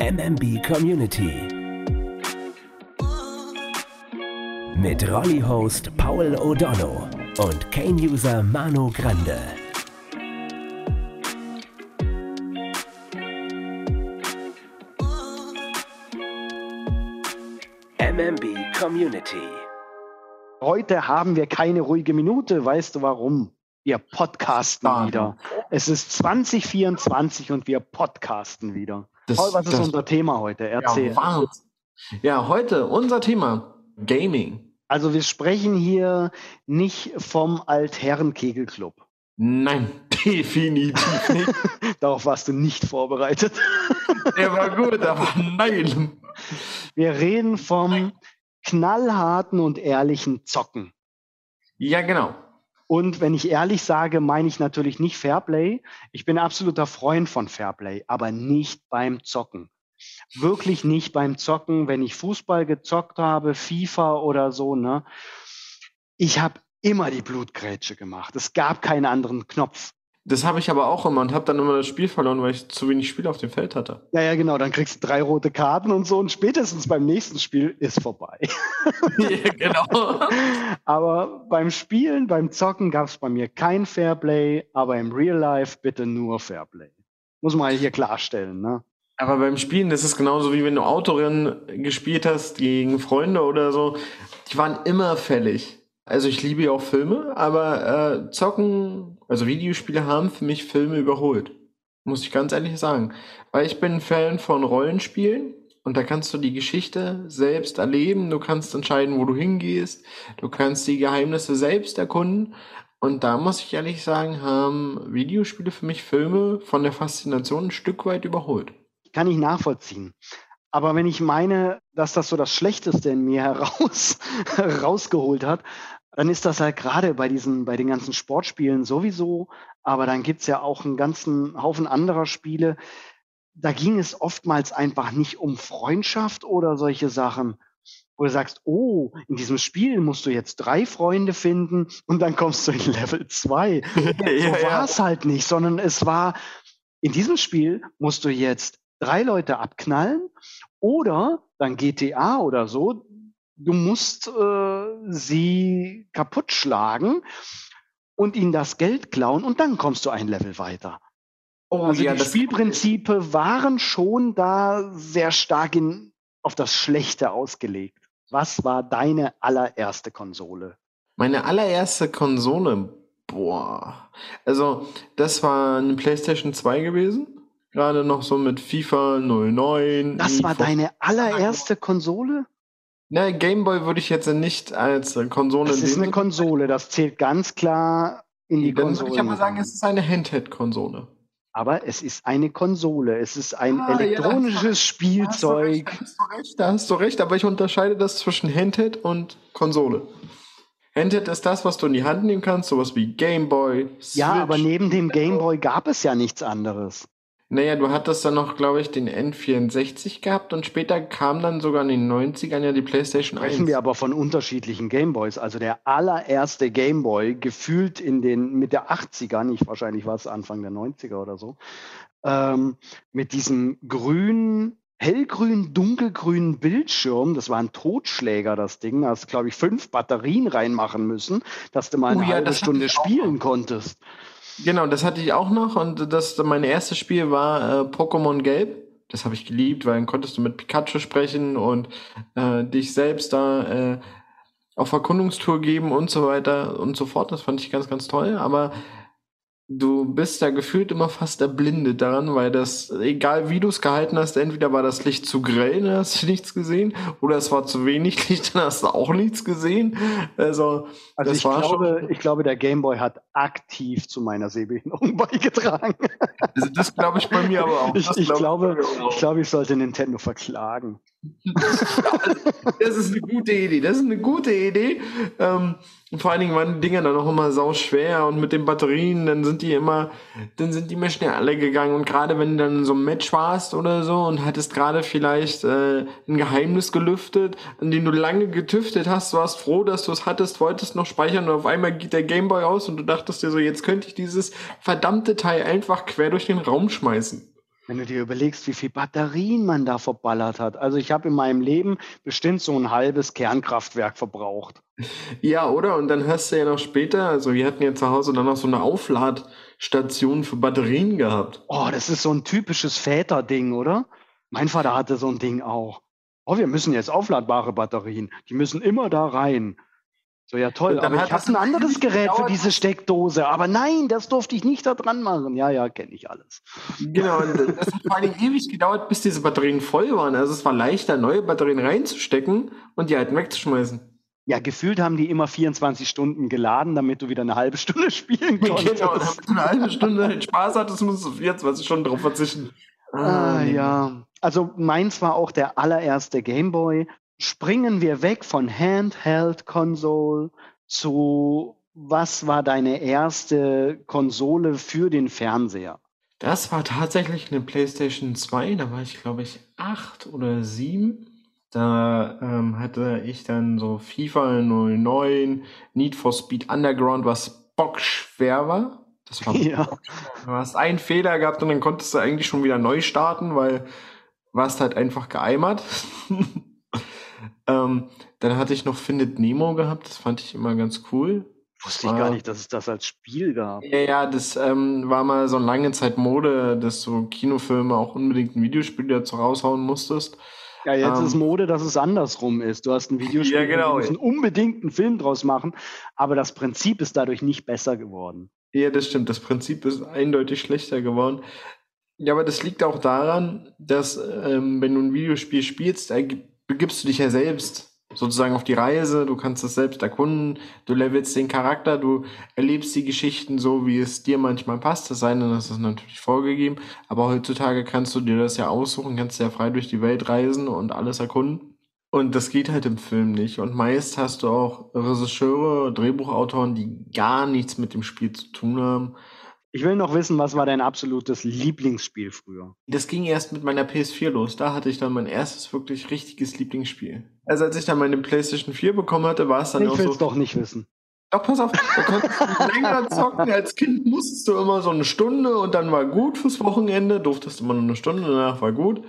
MMB Community. Mit Rolli-Host Paul O'Donnell und Kane-User Manu Grande. MMB Community. Heute haben wir keine ruhige Minute. Weißt du warum? Wir podcasten wieder. Es ist 2024 und wir podcasten wieder. Das- Paul, was ist das- unser Thema heute? Erzähl. Ja, ja, heute unser Thema Gaming. also wir sprechen hier nicht vom Altherren-Kegelclub. Nein, definitiv nicht. Darauf warst du nicht vorbereitet. Der war gut, aber nein. Wir reden vom knallharten und ehrlichen Zocken. Ja, genau. Und wenn ich ehrlich sage, meine ich natürlich nicht Fairplay. Ich bin absoluter Freund von Fairplay, aber nicht beim Zocken. Wirklich nicht beim Zocken, wenn ich Fußball gezockt habe, FIFA oder so, ne? Ich habe immer die Blutgrätsche gemacht. Es gab keinen anderen Knopf. Das habe ich aber auch immer und habe dann immer das Spiel verloren, weil ich zu wenig Spiele auf dem Feld hatte. Ja, ja, genau. Dann kriegst du drei rote Karten und so und spätestens beim nächsten Spiel ist vorbei. ja, genau. Aber beim Spielen, beim Zocken gab es bei mir kein Fairplay, aber im Real Life bitte nur Fairplay. Muss man hier klarstellen, ne? Aber beim Spielen, das ist genauso wie wenn du Autorennen gespielt hast gegen Freunde oder so. Die waren immer fällig. Also ich liebe ja auch Filme, aber äh, Zocken, also Videospiele haben für mich Filme überholt. Muss ich ganz ehrlich sagen. Weil ich bin ein Fan von Rollenspielen und da kannst du die Geschichte selbst erleben. Du kannst entscheiden, wo du hingehst. Du kannst die Geheimnisse selbst erkunden. Und da muss ich ehrlich sagen, haben Videospiele für mich Filme von der Faszination ein Stück weit überholt. Kann ich nachvollziehen. Aber wenn ich meine, dass das so das Schlechteste in mir heraus, rausgeholt hat, dann ist das halt gerade bei diesen, bei den ganzen Sportspielen sowieso. Aber dann gibt's ja auch einen ganzen Haufen anderer Spiele. Da ging es oftmals einfach nicht um Freundschaft oder solche Sachen, wo du sagst, oh, in diesem Spiel musst du jetzt drei Freunde finden und dann kommst du in Level zwei. so war es halt nicht, sondern es war, in diesem Spiel musst du jetzt drei Leute abknallen oder dann GTA oder so, du musst äh, sie kaputt schlagen und ihnen das Geld klauen und dann kommst du ein Level weiter. Oh Also ja, die Spielprinzipe waren schon da sehr stark in, auf das Schlechte ausgelegt. Was war deine allererste Konsole? Meine allererste Konsole, boah. Also, das war eine PlayStation 2 gewesen. Gerade noch so mit FIFA 09. Das war deine allererste Konsole? Na, Gameboy würde ich jetzt nicht als äh, Konsole in ist eine Konsole, das zählt ganz klar in die Dann Konsole. würde ich aber sagen, es ist eine Handheld-Konsole. Aber es ist eine Konsole, es ist ein Ah, ja, elektronisches du Spielzeug. recht, Da hast du recht, da hast du recht, aber ich unterscheide das zwischen Handheld und Konsole. Handheld ist das, was du in die Hand nehmen kannst, sowas wie Gameboy, Ja, aber neben dem Gameboy gab es ja nichts anderes. Naja, du hattest dann noch, glaube ich, den N64 gehabt und später kam dann sogar in den 90ern ja die PlayStation 1. Sprechen wir aber von unterschiedlichen Gameboys. Also der allererste Gameboy, gefühlt in den mit der 80er, nicht wahrscheinlich war es Anfang der 90er oder so, ähm, mit diesem grünen, hellgrün, dunkelgrünen Bildschirm, das war ein Totschläger, das Ding, da hast glaube ich, fünf Batterien reinmachen müssen, dass du mal Oh eine ja, halbe Stunde spielen konntest. Genau, das hatte ich auch noch und das mein erstes Spiel war äh, Pokémon Gelb. Das habe ich geliebt, weil dann konntest du mit Pikachu sprechen und äh, dich selbst da äh, auf Erkundungstour geben und so weiter und so fort. Das fand ich ganz, ganz toll. Aber du bist da gefühlt immer fast erblindet daran, weil das, egal wie du es gehalten hast, entweder war das Licht zu grell, dann hast du nichts gesehen, oder es war zu wenig Licht, dann hast du auch nichts gesehen. Also, Also ich glaube, ich glaube, der Gameboy hat aktiv zu meiner Sehbehinderung beigetragen. Also das glaube ich bei mir aber auch. Ich, ich, glaub glaube, ich glaube, ich sollte Nintendo verklagen. Das ist eine gute Idee. Das ist eine gute Idee. Ähm, vor allen Dingen waren die Dinger dann auch immer sau schwer und mit den Batterien, dann sind die immer, dann sind die mir schnell alle gegangen. Und gerade wenn du dann in so einem Match warst oder so und hattest gerade vielleicht äh, ein Geheimnis gelüftet, an dem du lange getüftet hast, warst froh, dass du es hattest, wolltest noch speichern und auf einmal geht der Gameboy aus und du dachtest dir so, jetzt könnte ich dieses verdammte Teil einfach quer durch den Raum schmeißen. Wenn du dir überlegst, wie viel Batterien man da verballert hat. Also ich habe in meinem Leben bestimmt so ein halbes Kernkraftwerk verbraucht. Ja, oder? Und dann hast du ja noch später, also wir hatten ja zu Hause dann noch so eine Aufladstation für Batterien gehabt. Oh, das ist so ein typisches Väterding, oder? Mein Vater hatte so ein Ding auch. Oh, wir müssen jetzt aufladbare Batterien. Die müssen immer da rein. So, ja toll, aber ich habe ein anderes Gerät für diese Steckdose. Aber nein, das durfte ich nicht da dran machen. Ja, ja, kenne ich alles. Genau, und das hat vor allem ewig gedauert, bis diese Batterien voll waren. Also es war leichter, neue Batterien reinzustecken und die alten wegzuschmeißen. Ja, gefühlt haben die immer 24 Stunden geladen, damit du wieder eine halbe Stunde spielen konntest. Genau, damit du eine halbe Stunde Spaß hattest, musst du 24 Stunden drauf verzichten. Ah, ah ja. Also meins war auch der allererste Gameboy springen wir weg von Handheld Console zu was war deine erste Konsole für den Fernseher? Das war tatsächlich eine PlayStation 2, da war ich glaube ich acht oder sieben. Da ähm, hatte ich dann so FIFA 09, Need for Speed Underground, was bockschwer war. Das war ja. Du hast einen Fehler gehabt und dann konntest du eigentlich schon wieder neu starten, weil warst halt einfach geeimert. Ähm, dann hatte ich noch Findet Nemo gehabt, das fand ich immer ganz cool. Wusste ich gar nicht, dass es das als Spiel gab. Ja, ja, das ähm, war mal so eine lange Zeit Mode, dass du Kinofilme auch unbedingt ein Videospiel dazu raushauen musstest. Ja, jetzt ähm, ist Mode, dass es andersrum ist. Du hast ein Videospiel, ja, genau. du musst unbedingt einen Film draus machen, aber das Prinzip ist dadurch nicht besser geworden. Ja, das stimmt. Das Prinzip ist eindeutig schlechter geworden. Ja, aber das liegt auch daran, dass ähm, wenn du ein Videospiel spielst, begibst du dich ja selbst sozusagen auf die Reise, du kannst es selbst erkunden, du levelst den Charakter, du erlebst die Geschichten so, wie es dir manchmal passt, das sei denn, das ist natürlich vorgegeben, aber heutzutage kannst du dir das ja aussuchen, kannst ja frei durch die Welt reisen und alles erkunden. Und das geht halt im Film nicht. Und meist hast du auch Regisseure, Drehbuchautoren, die gar nichts mit dem Spiel zu tun haben. Ich will noch wissen, was war dein absolutes Lieblingsspiel früher? Das ging erst mit meiner PS4 los. Da hatte ich dann mein erstes wirklich richtiges Lieblingsspiel. Also als ich dann meine PlayStation 4 bekommen hatte, war es dann ich auch so. Ich will es doch nicht wissen. Doch, pass auf, da konntest du länger zocken. Als Kind musstest du immer so eine Stunde und dann war gut fürs Wochenende. Durftest immer nur eine Stunde, danach war gut.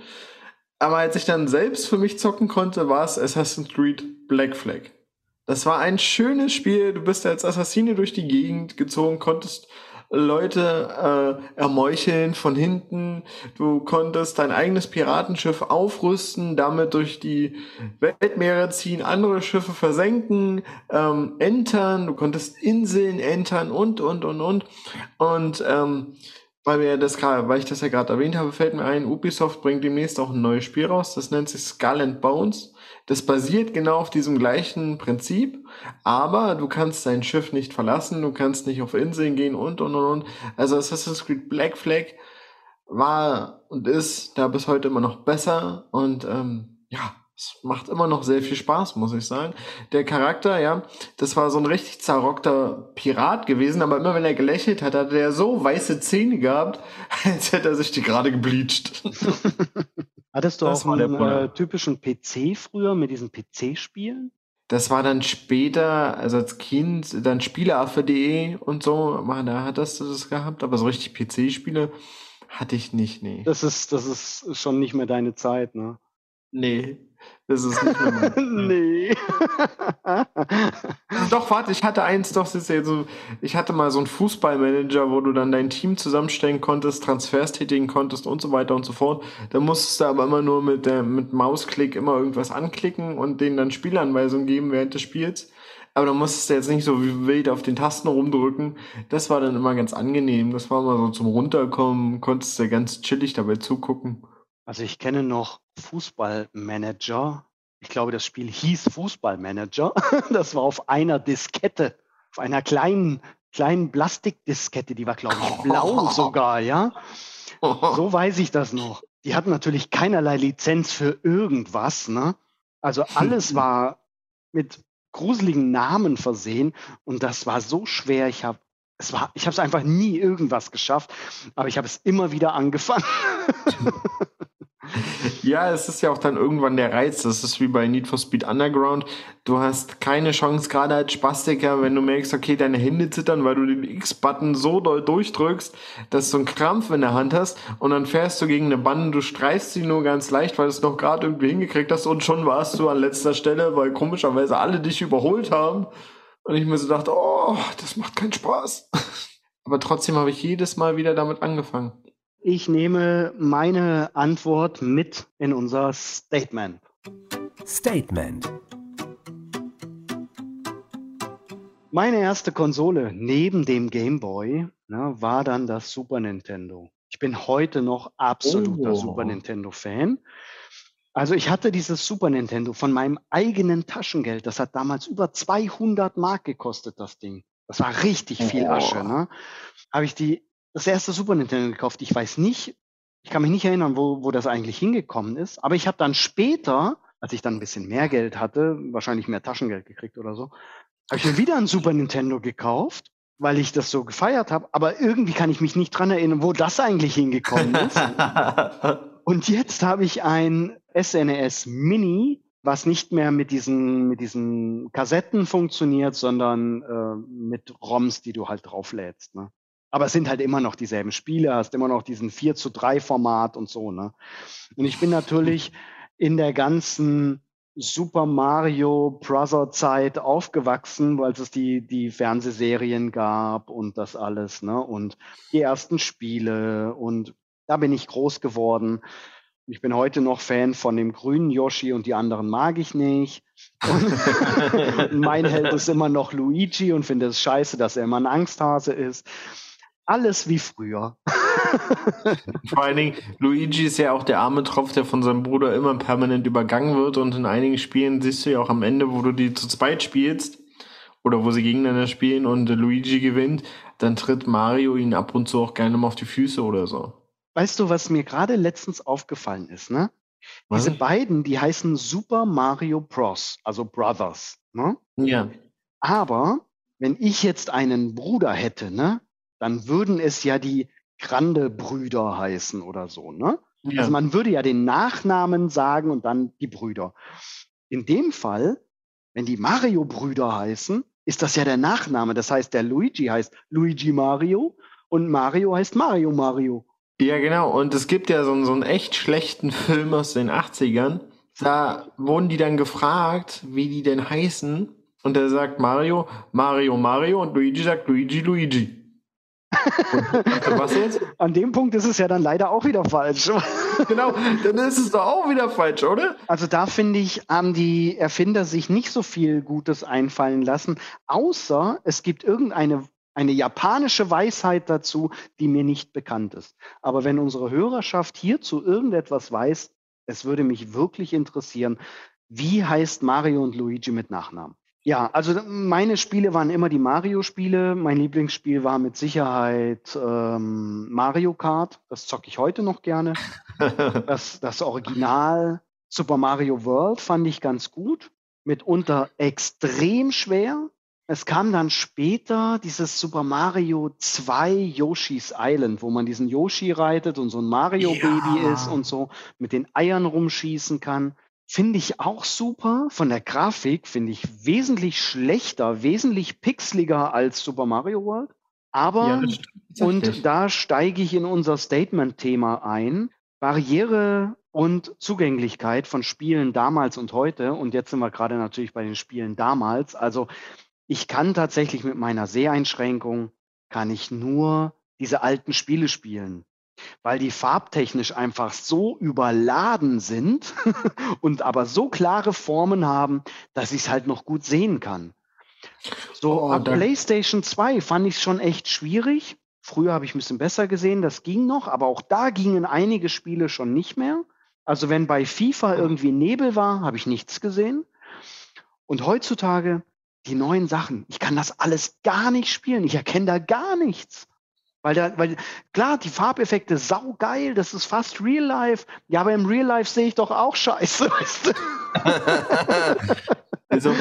Aber als ich dann selbst für mich zocken konnte, war es Assassin's Creed Black Flag. Das war ein schönes Spiel. Du bist als Assassine durch die Gegend gezogen, konntest Leute äh, ermeucheln von hinten. Du konntest dein eigenes Piratenschiff aufrüsten, damit durch die Weltmeere ziehen, andere Schiffe versenken, ähm, entern. Du konntest Inseln entern und, und, und, und. Und ähm, weil wir das weil ich das ja gerade erwähnt habe, fällt mir ein, Ubisoft bringt demnächst auch ein neues Spiel raus. Das nennt sich Skull and Bones. Das basiert genau auf diesem gleichen Prinzip, aber du kannst dein Schiff nicht verlassen, du kannst nicht auf Inseln gehen und und und und. Also Assassin's Creed Black Flag war und ist da bis heute immer noch besser und ähm, ja, es macht immer noch sehr viel Spaß, muss ich sagen. Der Charakter, ja, das war so ein richtig zerrockter Pirat gewesen, aber immer wenn er gelächelt hat, hatte er so weiße Zähne gehabt, als hätte er sich die gerade gebleached. Hattest du das auch einen äh, typischen PC früher mit diesen PC-Spielen? Das war dann später, also als Kind, dann Spieleaffe.de und so, da hattest du das gehabt, aber so richtig PC-Spiele hatte ich nicht, nee. Das ist, das ist schon nicht mehr deine Zeit, ne? Nee. Das ist nicht mehr Nee. doch, warte, ich hatte eins, doch, ist ja so, ich hatte mal so einen Fußballmanager, wo du dann dein Team zusammenstellen konntest, Transfers tätigen konntest und so weiter und so fort. Da musstest du aber immer nur mit, der, mit Mausklick immer irgendwas anklicken und denen dann Spielanweisungen geben während des Spiels. Aber da musstest du jetzt nicht so wie wild auf den Tasten rumdrücken. Das war dann immer ganz angenehm. Das war mal so zum Runterkommen, konntest du ganz chillig dabei zugucken. Also ich kenne noch Fußballmanager. Ich glaube, das Spiel hieß Fußballmanager. Das war auf einer Diskette, auf einer kleinen, kleinen Plastikdiskette, die war, glaube ich, blau sogar, ja. So weiß ich das noch. Die hatten natürlich keinerlei Lizenz für irgendwas, ne? Also alles war mit gruseligen Namen versehen und das war so schwer. Ich habe es war, ich habe es einfach nie irgendwas geschafft, aber ich habe es immer wieder angefangen. Ja, es ist ja auch dann irgendwann der Reiz. Das ist wie bei Need for Speed Underground. Du hast keine Chance, gerade als Spastiker, wenn du merkst, okay, deine Hände zittern, weil du den X-Button so doll durchdrückst, dass du einen Krampf in der Hand hast und dann fährst du gegen eine Bande, du streifst sie nur ganz leicht, weil du es noch gerade irgendwie hingekriegt hast und schon warst du an letzter Stelle, weil komischerweise alle dich überholt haben. Und ich mir so dachte, oh, das macht keinen Spaß. Aber trotzdem habe ich jedes Mal wieder damit angefangen. Ich nehme meine Antwort mit in unser Statement. Statement. Meine erste Konsole neben dem Game Boy ne, war dann das Super Nintendo. Ich bin heute noch absoluter Oh. Super Nintendo-Fan. Also ich hatte dieses Super Nintendo von meinem eigenen Taschengeld. Das hat damals über 200 Mark gekostet, das Ding. Das war richtig viel Oh. Asche. Ne? Habe ich die, das erste Super Nintendo gekauft. Ich weiß nicht, ich kann mich nicht erinnern, wo, wo das eigentlich hingekommen ist. Aber ich habe dann später, als ich dann ein bisschen mehr Geld hatte, wahrscheinlich mehr Taschengeld gekriegt oder so, habe ich mir wieder ein Super Nintendo gekauft, weil ich das so gefeiert habe. Aber irgendwie kann ich mich nicht dran erinnern, wo das eigentlich hingekommen ist. Und jetzt habe ich ein SNES Mini, was nicht mehr mit diesen, mit diesen Kassetten funktioniert, sondern äh, mit ROMs, die du halt drauflädst. Ne? Aber es sind halt immer noch dieselben Spiele, hast immer noch diesen 4 zu 3 Format und so. Ne? Und ich bin natürlich in der ganzen Super Mario Brother Zeit aufgewachsen, weil es die, die Fernsehserien gab und das alles, ne? Und die ersten Spiele und da bin ich groß geworden. Ich bin heute noch Fan von dem grünen Yoshi und die anderen mag ich nicht. Mein Held ist immer noch Luigi und finde es scheiße, dass er immer ein Angsthase ist. Alles wie früher. Vor allen Dingen, Luigi ist ja auch der arme Tropf, der von seinem Bruder immer permanent übergangen wird und in einigen Spielen siehst du ja auch am Ende, wo du die zu zweit spielst oder wo sie gegeneinander spielen und Luigi gewinnt, dann tritt Mario ihn ab und zu auch gerne mal auf die Füße oder so. Weißt du, was mir gerade letztens aufgefallen ist, ne? Was? Diese beiden, die heißen Super Mario Bros., also Brothers, ne? Ja. Aber wenn ich jetzt einen Bruder hätte, ne, dann würden es ja die Grande-Brüder heißen oder so, ne? ja. Also man würde ja den Nachnamen sagen und dann die Brüder. In dem Fall, wenn die Mario-Brüder heißen, ist das ja der Nachname. Das heißt, der Luigi heißt Luigi Mario und Mario heißt Mario Mario. Ja, genau. Und es gibt ja so, einen- so einen echt schlechten Film aus den 80ern. Da wurden die dann gefragt, wie die denn heißen. Und da sagt Mario, Mario, Mario. Und Luigi sagt Luigi, Luigi. Und, was jetzt? An dem Punkt ist es ja dann leider auch wieder falsch. Genau, dann ist es doch auch wieder falsch, oder? Also da finde ich, haben die Erfinder sich nicht so viel Gutes einfallen lassen, außer es gibt irgendeine eine japanische Weisheit dazu, die mir nicht bekannt ist. Aber wenn unsere Hörerschaft hierzu irgendetwas weiß, es würde mich wirklich interessieren, wie heißt Mario und Luigi mit Nachnamen? Ja, also meine Spiele waren immer die Mario-Spiele. Mein Lieblingsspiel war mit Sicherheit ähm, Mario Kart. Das zocke ich heute noch gerne. Das, das Original Super Mario World fand ich ganz gut. Mitunter extrem schwer. Es kam dann später dieses Super Mario 2 Yoshi's Island, wo man diesen Yoshi reitet und so ein Mario-Baby Ja. ist und so mit den Eiern rumschießen kann. Finde ich auch super. Von der Grafik finde ich wesentlich schlechter, wesentlich pixeliger als Super Mario World. Aber Ja, und da steige ich in unser Statement-Thema ein. Barriere und Zugänglichkeit von Spielen damals und heute. Und jetzt sind wir gerade natürlich bei den Spielen damals. Also ich kann tatsächlich mit meiner Seheinschränkung, kann ich nur diese alten Spiele spielen, weil die farbtechnisch einfach so überladen sind und aber so klare Formen haben, dass ich es halt noch gut sehen kann. So, Oh, ab PlayStation 2 fand ich es schon echt schwierig. Früher habe ich ein bisschen besser gesehen, das ging noch, aber auch da gingen einige Spiele schon nicht mehr. Also wenn bei FIFA irgendwie Nebel war, habe ich nichts gesehen. Und heutzutage die neuen Sachen, ich kann das alles gar nicht spielen. Ich erkenne da gar nichts. Weil da, weil, klar, die Farbeffekte saugeil, das ist fast Real Life. Ja, aber im Real Life sehe ich doch auch scheiße, weißt du? Also,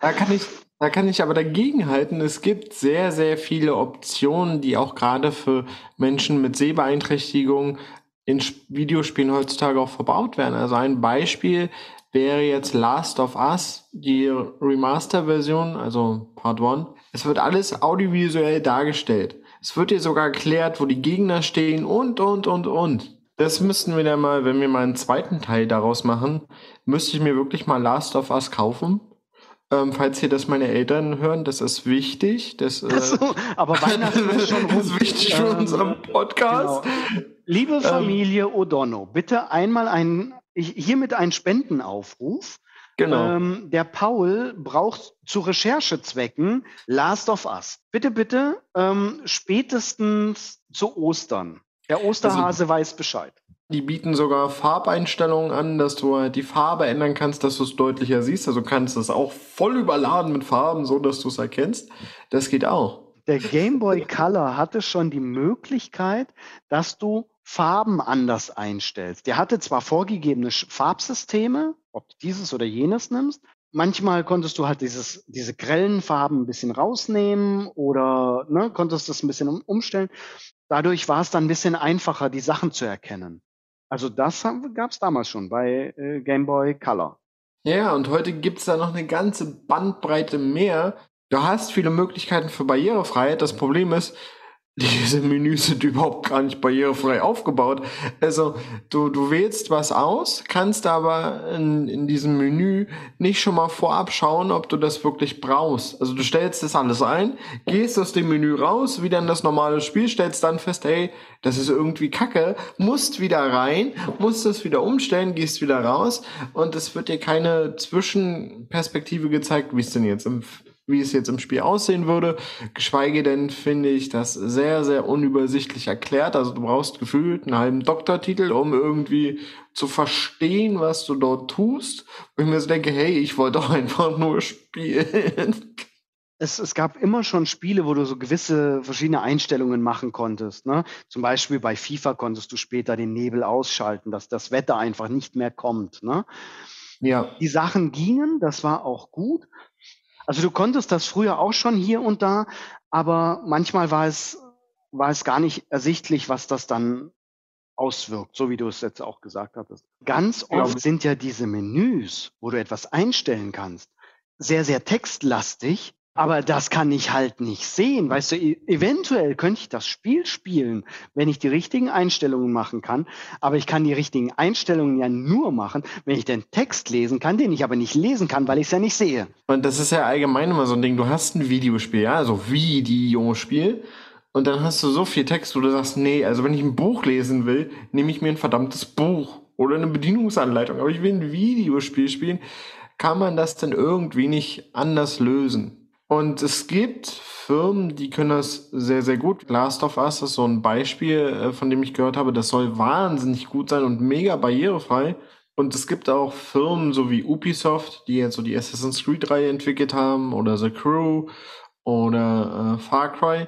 da kann ich, da kann ich aber dagegenhalten. Es gibt sehr, sehr viele Optionen, die auch gerade für Menschen mit Sehbeeinträchtigung in Videospielen heutzutage auch verbaut werden. Also ein Beispiel wäre jetzt Last of Us, die Remaster-Version, also Part 1. Es wird alles audiovisuell dargestellt. Es wird dir sogar erklärt, wo die Gegner stehen und, und, und, und. Das müssten wir dann mal, wenn wir mal einen zweiten Teil daraus machen, müsste ich mir wirklich mal Last of Us kaufen. Ähm, falls hier das meine Eltern hören, das ist wichtig. Das, äh, so, aber Weihnachten ist schon rum. Das ist wichtig für ähm, unseren Podcast. Genau. Liebe ähm, Familie ähm, O'Donnell, bitte einmal ein, hiermit einen Spendenaufruf. Genau. Ähm, der Paul braucht zu Recherchezwecken Last of Us. Bitte, bitte, ähm, spätestens zu Ostern. Der Osterhase also, weiß Bescheid. Die bieten sogar Farbeinstellungen an, dass du halt die Farbe ändern kannst, dass du es deutlicher siehst. Also kannst du es auch voll überladen mit Farben, so dass du es erkennst. Das geht auch. Der Game Boy Color hatte schon die Möglichkeit, dass du Farben anders einstellst. Der hatte zwar vorgegebene Farbsysteme, ob du dieses oder jenes nimmst. Manchmal konntest du halt dieses, diese grellen Farben ein bisschen rausnehmen oder ne, konntest das ein bisschen um, umstellen. Dadurch war es dann ein bisschen einfacher, die Sachen zu erkennen. Also das gab es damals schon bei äh, Game Boy Color. Ja, und heute gibt es da noch eine ganze Bandbreite mehr. Du hast viele Möglichkeiten für Barrierefreiheit. Das Problem ist, diese Menüs sind überhaupt gar nicht barrierefrei aufgebaut. Also du, du wählst was aus, kannst aber in, in diesem Menü nicht schon mal vorab schauen, ob du das wirklich brauchst. Also du stellst das alles ein, gehst aus dem Menü raus, wieder in das normale Spiel, stellst dann fest, hey, das ist irgendwie kacke, musst wieder rein, musst das wieder umstellen, gehst wieder raus und es wird dir keine Zwischenperspektive gezeigt, wie es denn jetzt im wie es jetzt im Spiel aussehen würde. Geschweige denn finde ich das sehr, sehr unübersichtlich erklärt. Also du brauchst gefühlt einen halben Doktortitel, um irgendwie zu verstehen, was du dort tust. Und ich mir so denke, hey, ich wollte doch einfach nur spielen. Es, es, gab immer schon Spiele, wo du so gewisse verschiedene Einstellungen machen konntest. Ne? Zum Beispiel bei FIFA konntest du später den Nebel ausschalten, dass das Wetter einfach nicht mehr kommt. Ne? Ja. Die Sachen gingen, das war auch gut. Also du konntest das früher auch schon hier und da, aber manchmal war es, war es gar nicht ersichtlich, was das dann auswirkt, so wie du es jetzt auch gesagt hattest. Ganz oft sind ja diese Menüs, wo du etwas einstellen kannst, sehr, sehr textlastig aber das kann ich halt nicht sehen. Weißt du, e-, eventuell könnte ich das Spiel spielen, wenn ich die richtigen Einstellungen machen kann. Aber ich kann die richtigen Einstellungen ja nur machen, wenn ich den Text lesen kann, den ich aber nicht lesen kann, weil ich es ja nicht sehe. Und das ist ja allgemein immer so ein Ding. Du hast ein Videospiel, ja, also Videospiel. Und dann hast du so viel Text, wo du sagst, nee, also wenn ich ein Buch lesen will, nehme ich mir ein verdammtes Buch oder eine Bedienungsanleitung. Aber ich will ein Videospiel spielen. Kann man das denn irgendwie nicht anders lösen? Und es gibt Firmen, die können das sehr, sehr gut. Last of Us ist so ein Beispiel, äh, von dem ich gehört habe, das soll wahnsinnig gut sein und mega barrierefrei. Und es gibt auch Firmen so wie Ubisoft, die jetzt so die Assassin's Creed-Reihe entwickelt haben oder The Crew oder äh, Far Cry.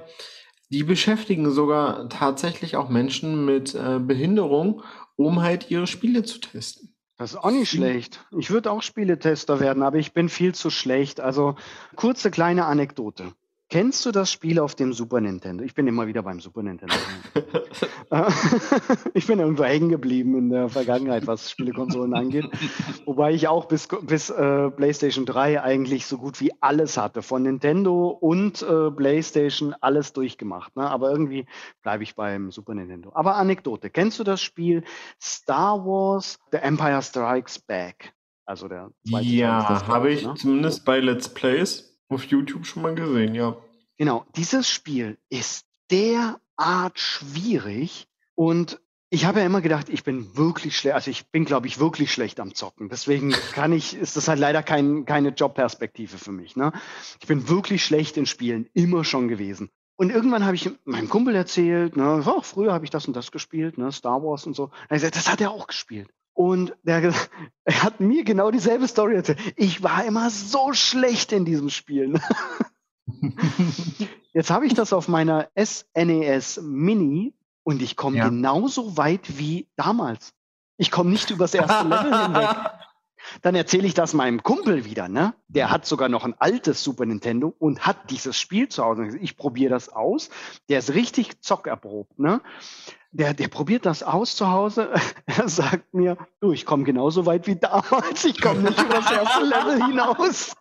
Die beschäftigen sogar tatsächlich auch Menschen mit äh, Behinderung, um halt ihre Spiele zu testen. Das ist auch nicht schlecht. Ich würde auch Spieletester werden, aber ich bin viel zu schlecht. Also kurze kleine Anekdote. Kennst du das Spiel auf dem Super Nintendo? Ich bin immer wieder beim Super Nintendo. ich bin irgendwo hängen geblieben in der Vergangenheit, was Spielekonsolen angeht. Wobei ich auch bis, bis äh, PlayStation 3 eigentlich so gut wie alles hatte. Von Nintendo und äh, PlayStation alles durchgemacht. Ne? Aber irgendwie bleibe ich beim Super Nintendo. Aber Anekdote. Kennst du das Spiel Star Wars The Empire Strikes Back? Also der zweite Ja, habe ich ne? zumindest bei Let's Plays auf YouTube schon mal gesehen, ja. Genau, dieses Spiel ist derart schwierig und ich habe ja immer gedacht, ich bin wirklich schlecht, also ich bin, glaube ich, wirklich schlecht am Zocken. Deswegen kann ich, ist das halt leider kein, keine Jobperspektive für mich. Ne? Ich bin wirklich schlecht in Spielen, immer schon gewesen. Und irgendwann habe ich meinem Kumpel erzählt, ne, oh, früher habe ich das und das gespielt, ne, Star Wars und so. Er gesagt, das hat er auch gespielt. Und der, er hat mir genau dieselbe Story erzählt. Ich war immer so schlecht in diesem Spiel. Jetzt habe ich das auf meiner SNES e Mini und ich komme ja. genauso weit wie damals. Ich komme nicht übers erste Level hinweg. Dann erzähle ich das meinem Kumpel wieder, ne? Der hat sogar noch ein altes Super Nintendo und hat dieses Spiel zu Hause. Ich probiere das aus. Der ist richtig zockerprobt, ne? Der, der probiert das aus zu Hause. Er sagt mir, du, ich komme genauso weit wie damals. Ich komme nicht über das erste Level hinaus.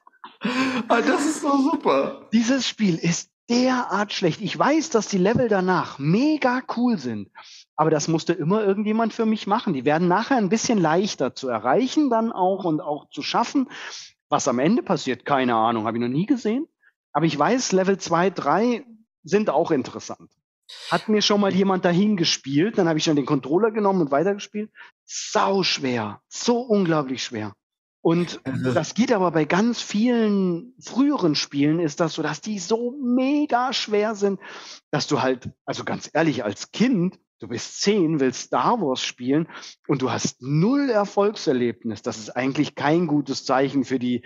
Ah, das ist so super. Dieses Spiel ist derart schlecht. Ich weiß, dass die Level danach mega cool sind, aber das musste immer irgendjemand für mich machen. Die werden nachher ein bisschen leichter zu erreichen dann auch und auch zu schaffen. Was am Ende passiert, keine Ahnung, habe ich noch nie gesehen. Aber ich weiß, Level 2, 3 sind auch interessant. Hat mir schon mal jemand dahin gespielt, dann habe ich schon den Controller genommen und weitergespielt. Sau schwer, so unglaublich schwer. Und also das geht aber bei ganz vielen früheren Spielen ist das so, dass die so mega schwer sind, dass du halt, also ganz ehrlich, als Kind, du bist zehn, willst Star Wars spielen und du hast null Erfolgserlebnis. Das ist eigentlich kein gutes Zeichen für die,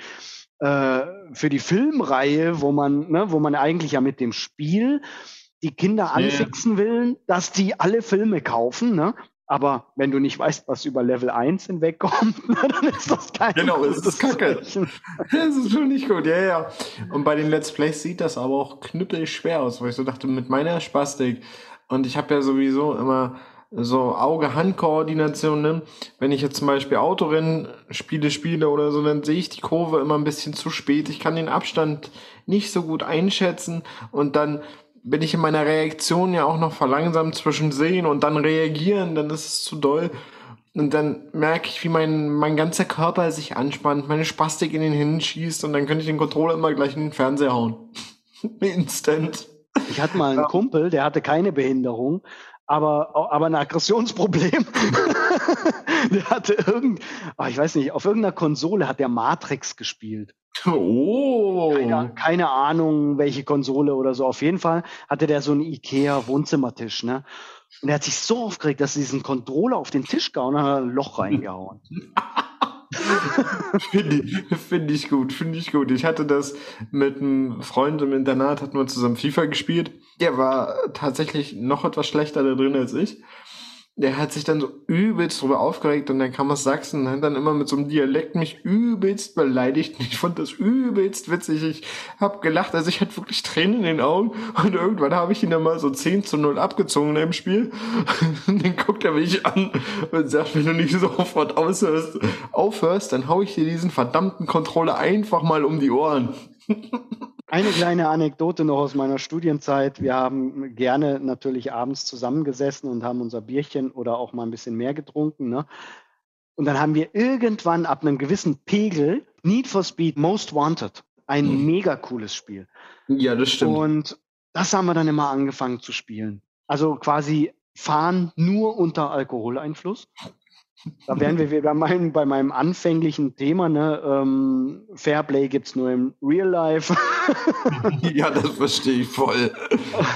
äh, für die Filmreihe, wo man, ne, wo man eigentlich ja mit dem Spiel die Kinder anfixen will, dass die alle Filme kaufen, ne? Aber wenn du nicht weißt, was über Level 1 hinwegkommt, dann ist das kein Genau, es ist kacke. Das ist schon nicht gut, ja, ja. Und bei den Let's Plays sieht das aber auch knüppelschwer schwer aus, weil ich so dachte, mit meiner Spastik, und ich habe ja sowieso immer so Auge-Hand-Koordination, ne? Wenn ich jetzt zum Beispiel Autorennen spiele, spiele oder so, dann sehe ich die Kurve immer ein bisschen zu spät. Ich kann den Abstand nicht so gut einschätzen und dann bin ich in meiner Reaktion ja auch noch verlangsamt zwischen sehen und dann reagieren, dann ist es zu doll. Und dann merke ich, wie mein, mein ganzer Körper sich anspannt, meine Spastik in den Händen schießt und dann könnte ich den Controller immer gleich in den Fernseher hauen. Instant. Ich hatte mal einen Kumpel, der hatte keine Behinderung, aber, aber ein Aggressionsproblem. der hatte irgend, oh, ich weiß nicht, auf irgendeiner Konsole hat der Matrix gespielt. Oh. Keine, keine, Ahnung, welche Konsole oder so. Auf jeden Fall hatte der so einen Ikea-Wohnzimmertisch, ne? Und er hat sich so aufgeregt, dass er diesen Controller auf den Tisch gehauen hat, hat ein Loch reingehauen. finde ich, find ich gut, finde ich gut. Ich hatte das mit einem Freund im Internat, hatten wir zusammen FIFA gespielt. Der war tatsächlich noch etwas schlechter da drin als ich der hat sich dann so übelst drüber aufgeregt und dann kam aus Sachsen und hat dann immer mit so einem Dialekt mich übelst beleidigt. Ich fand das übelst witzig. Ich hab gelacht, also ich hatte wirklich Tränen in den Augen und irgendwann habe ich ihn dann mal so 10 zu 0 abgezogen im Spiel. Und dann guckt er mich an und sagt, wenn du nicht sofort aufhörst, aufhörst, dann hau ich dir diesen verdammten Controller einfach mal um die Ohren. Eine kleine Anekdote noch aus meiner Studienzeit. Wir haben gerne natürlich abends zusammengesessen und haben unser Bierchen oder auch mal ein bisschen mehr getrunken. Ne? Und dann haben wir irgendwann ab einem gewissen Pegel Need for Speed Most Wanted. Ein mhm. mega cooles Spiel. Ja, das stimmt. Und das haben wir dann immer angefangen zu spielen. Also quasi fahren nur unter Alkoholeinfluss. Da wären wir wieder mein, bei meinem anfänglichen Thema, ne? Ähm, Fairplay gibt es nur im Real Life. ja, das verstehe ich voll.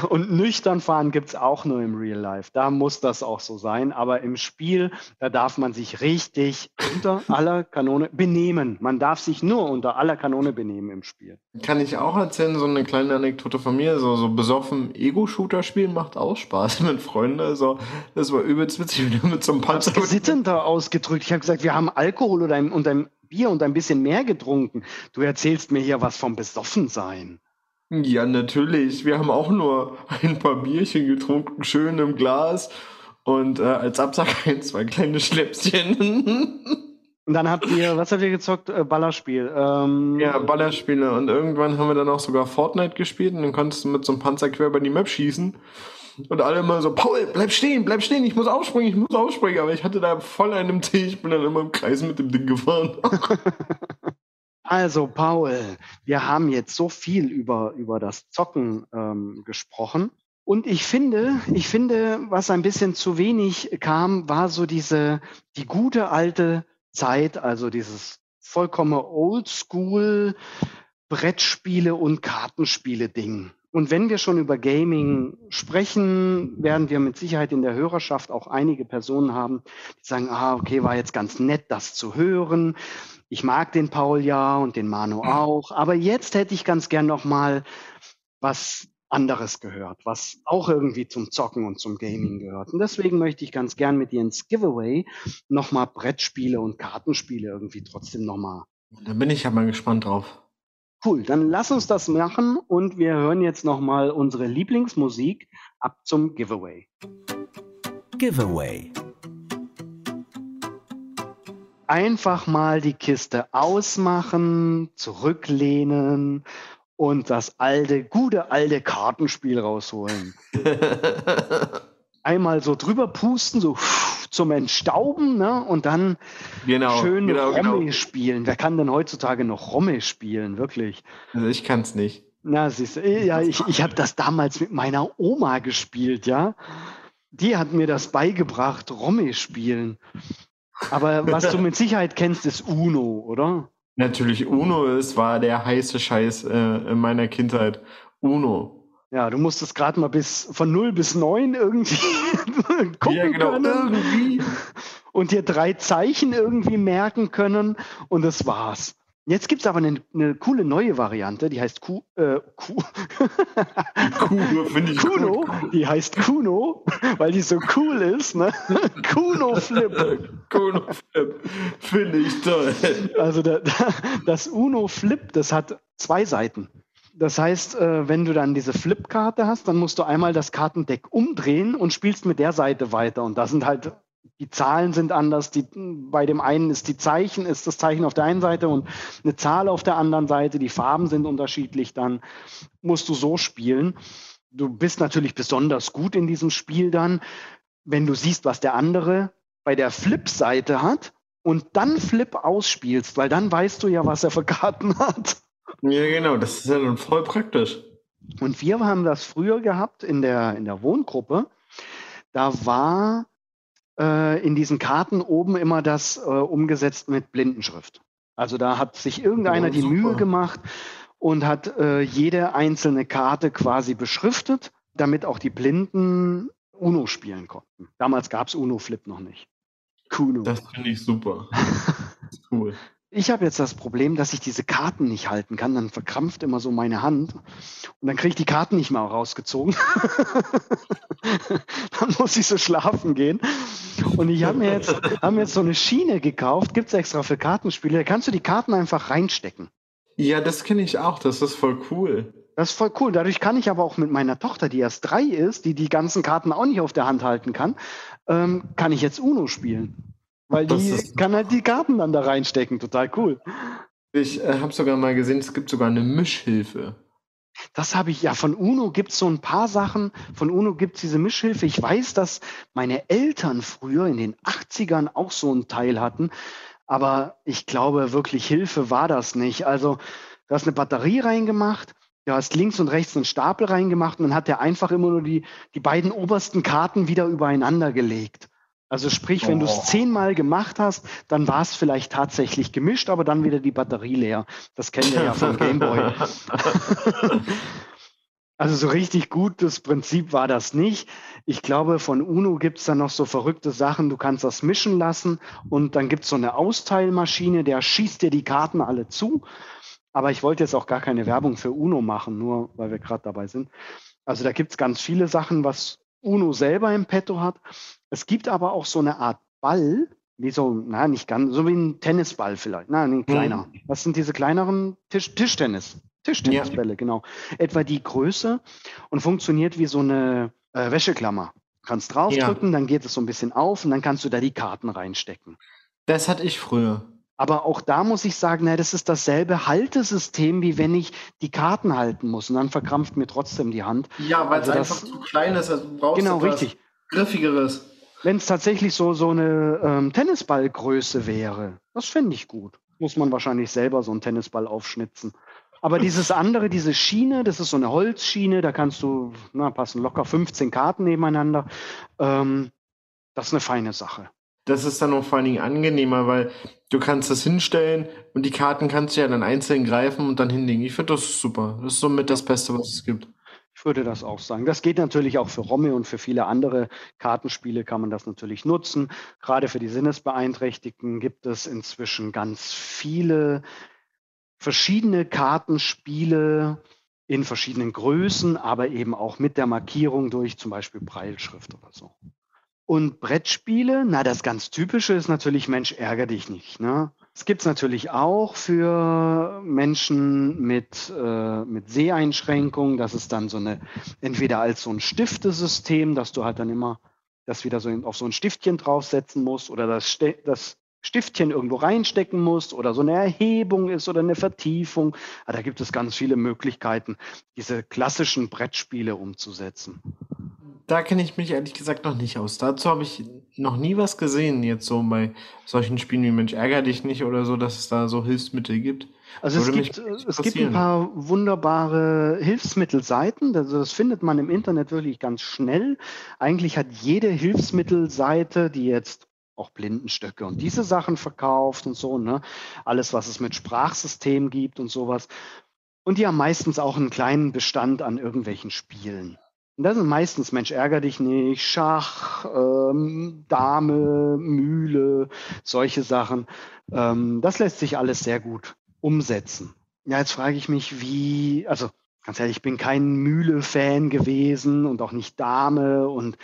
Und nüchtern fahren gibt es auch nur im Real Life. Da muss das auch so sein. Aber im Spiel, da darf man sich richtig unter aller Kanone benehmen. Man darf sich nur unter aller Kanone benehmen im Spiel. Kann ich auch erzählen, so eine kleine Anekdote von mir. So, so besoffen Ego-Shooter spielen macht auch Spaß mit Freunden. Also, das war übelst witzig, mit so einem Panzer netter ausgedrückt. Ich habe gesagt, wir haben Alkohol oder ein, und ein Bier und ein bisschen mehr getrunken. Du erzählst mir hier was vom Besoffensein. Ja, natürlich. Wir haben auch nur ein paar Bierchen getrunken, schön im Glas. Und äh, als Absack ein, zwei kleine Schnäpschen. Und dann habt ihr, was habt ihr gezockt? Äh, Ballerspiel. Ähm, ja, Ballerspiele. Und irgendwann haben wir dann auch sogar Fortnite gespielt und dann konntest du mit so einem Panzer quer über die Map schießen. Und alle immer so, Paul, bleib stehen, bleib stehen, ich muss aufspringen, ich muss aufspringen. Aber ich hatte da voll einen Tee, ich bin dann immer im Kreis mit dem Ding gefahren. also, Paul, wir haben jetzt so viel über, über das Zocken ähm, gesprochen. Und ich finde, ich finde, was ein bisschen zu wenig kam, war so diese, die gute alte Zeit, also dieses vollkommen oldschool Brettspiele und Kartenspiele Ding. Und wenn wir schon über Gaming sprechen, werden wir mit Sicherheit in der Hörerschaft auch einige Personen haben, die sagen, ah, okay, war jetzt ganz nett, das zu hören. Ich mag den Paul ja und den Manu auch. Aber jetzt hätte ich ganz gern noch mal was anderes gehört, was auch irgendwie zum Zocken und zum Gaming gehört. Und deswegen möchte ich ganz gern mit dir ins Giveaway nochmal Brettspiele und Kartenspiele irgendwie trotzdem nochmal. Da bin ich ja mal gespannt drauf. Cool, dann lass uns das machen und wir hören jetzt nochmal unsere Lieblingsmusik ab zum Giveaway. Giveaway. Einfach mal die Kiste ausmachen, zurücklehnen und das alte, gute alte Kartenspiel rausholen. Einmal so drüber pusten, so zum Entstauben, ne? Und dann genau, schön genau, Romme genau. spielen. Wer kann denn heutzutage noch Romme spielen, wirklich? Also ich kann es nicht. Na, siehst du, ja, ich, ich habe das damals mit meiner Oma gespielt, ja. Die hat mir das beigebracht, Romme spielen. Aber was du mit Sicherheit kennst, ist Uno, oder? Natürlich, Uno ist, war der heiße Scheiß äh, in meiner Kindheit. Uno. Ja, du musstest gerade mal bis von 0 bis 9 irgendwie gucken ja, genau, können irgendwie. und dir drei Zeichen irgendwie merken können und das war's. Jetzt gibt's aber eine, eine coole neue Variante, die heißt Ku, äh, Ku Kuno, finde ich Kuno, gut. die heißt Kuno, weil die so cool ist, ne? Kuno Flip. Kuno Flip. Finde ich toll. Also der, das Uno Flip, das hat zwei Seiten. Das heißt, äh, wenn du dann diese Flip-Karte hast, dann musst du einmal das Kartendeck umdrehen und spielst mit der Seite weiter. Und da sind halt, die Zahlen sind anders. Die, bei dem einen ist die Zeichen, ist das Zeichen auf der einen Seite und eine Zahl auf der anderen Seite. Die Farben sind unterschiedlich. Dann musst du so spielen. Du bist natürlich besonders gut in diesem Spiel dann, wenn du siehst, was der andere bei der Flip-Seite hat und dann Flip ausspielst, weil dann weißt du ja, was er für Karten hat. Ja, genau, das ist ja dann voll praktisch. Und wir haben das früher gehabt in der, in der Wohngruppe. Da war äh, in diesen Karten oben immer das äh, umgesetzt mit Blindenschrift. Also da hat sich irgendeiner Ja, die. Mühe gemacht und hat äh, jede einzelne Karte quasi beschriftet, damit auch die Blinden Uno spielen konnten. Damals gab es Uno Flip noch nicht. Kuno. Das finde ich super. Cool. Ich habe jetzt das Problem, dass ich diese Karten nicht halten kann. Dann verkrampft immer so meine Hand. Und dann kriege ich die Karten nicht mehr rausgezogen. dann muss ich so schlafen gehen. Und ich habe mir, jetzt, hab mir jetzt so eine Schiene gekauft. Gibt es extra für Kartenspiele. Da kannst du die Karten einfach reinstecken. Ja, das kenne ich auch. Das ist voll cool. Das ist voll cool. Dadurch kann ich aber auch mit meiner Tochter, die erst drei ist, die die ganzen Karten auch nicht auf der Hand halten kann, ähm, kann ich jetzt Uno spielen. Weil Das die kann halt die Karten dann da reinstecken. Total cool. Ich äh, habe sogar mal gesehen, es gibt sogar eine Mischhilfe. Das habe ich ja. Von UNO gibt es so ein paar Sachen. Von UNO gibt es diese Mischhilfe. Ich weiß, dass meine Eltern früher in den 80ern auch so einen Teil hatten. Aber ich glaube, wirklich Hilfe war das nicht. Also, du hast eine Batterie reingemacht, du hast links und rechts einen Stapel reingemacht und dann hat der einfach immer nur die, die beiden obersten Karten wieder übereinander gelegt. Also sprich, wenn du Oh. es zehnmal gemacht hast, dann war es vielleicht tatsächlich gemischt, aber dann wieder die Batterie leer. Das kennen wir ja vom Gameboy. Also so richtig gut, das Prinzip war das nicht. Ich glaube, von UNO gibt es dann noch so verrückte Sachen. Du kannst das mischen lassen und dann gibt es so eine Austeilmaschine, der schießt dir die Karten alle zu. Aber ich wollte jetzt auch gar keine Werbung für UNO machen, nur weil wir gerade dabei sind. Also da gibt es ganz viele Sachen, was UNO selber im Petto hat. Es gibt aber auch so eine Art Ball, wie so, na, nicht ganz, so wie ein Tennisball vielleicht, na, ein kleiner. Was sind diese kleineren Tisch, Tischtennis? Tischtennisbälle, genau. Etwa die Größe und funktioniert wie so eine äh, Wäscheklammer. Kannst draufdrücken, dann geht es so ein bisschen auf und dann kannst du da die Karten reinstecken. Das hatte ich früher. Aber auch da muss ich sagen, na, das ist dasselbe Haltesystem, wie wenn ich die Karten halten muss. Und dann verkrampft mir trotzdem die Hand. Ja, weil Also es das- einfach zu klein ist. Also du brauchst Genau, etwas richtig. Griffigeres. Wenn es tatsächlich so, so eine ähm, Tennisballgröße wäre, das fände ich gut. Muss man wahrscheinlich selber so einen Tennisball aufschnitzen. Aber dieses andere, diese Schiene, das ist so eine Holzschiene, da kannst du, na, passen locker 15 Karten nebeneinander. Ähm, das ist eine feine Sache. Das ist dann auch vor allen Dingen angenehmer, weil du kannst das hinstellen und die Karten kannst du ja dann einzeln greifen und dann hinlegen. Ich finde das super. Das ist somit das Beste, was es gibt. Ich würde das auch sagen. Das geht natürlich auch für Romme und für viele andere Kartenspiele kann man das natürlich nutzen. Gerade für die Sinnesbeeinträchtigten gibt es inzwischen ganz viele verschiedene Kartenspiele, in verschiedenen Größen, aber eben auch mit der Markierung durch zum Beispiel Breilschrift oder so. Und Brettspiele, na, das ganz typische ist natürlich Mensch, ärger dich nicht. Ne? Es gibt es natürlich auch für Menschen mit, äh, mit Seheinschränkungen. Das ist dann so eine, entweder als so ein Stiftesystem, dass du halt dann immer das wieder so auf so ein Stiftchen draufsetzen musst oder das, das Stiftchen irgendwo reinstecken musst oder so eine Erhebung ist oder eine Vertiefung. Aber ah, da gibt es ganz viele Möglichkeiten, diese klassischen Brettspiele umzusetzen. Da kenne ich mich ehrlich gesagt noch nicht aus. Dazu habe ich noch nie was gesehen, jetzt so bei solchen Spielen wie Mensch, ärger dich nicht oder so, dass es da so Hilfsmittel gibt. Also es gibt, es gibt ein paar wunderbare Hilfsmittelseiten. Also das findet man im Internet wirklich ganz schnell. Eigentlich hat jede Hilfsmittelseite, die jetzt auch Blindenstöcke und diese Sachen verkauft und so, ne? Alles, was es mit Sprachsystem gibt und sowas. Und die haben meistens auch einen kleinen Bestand an irgendwelchen Spielen. Und das sind meistens Mensch, ärger dich nicht, Schach, ähm, Dame, Mühle, solche Sachen. Ähm, das lässt sich alles sehr gut umsetzen. Ja, jetzt frage ich mich, wie, also ganz ehrlich, ich bin kein Mühle-Fan gewesen und auch nicht Dame und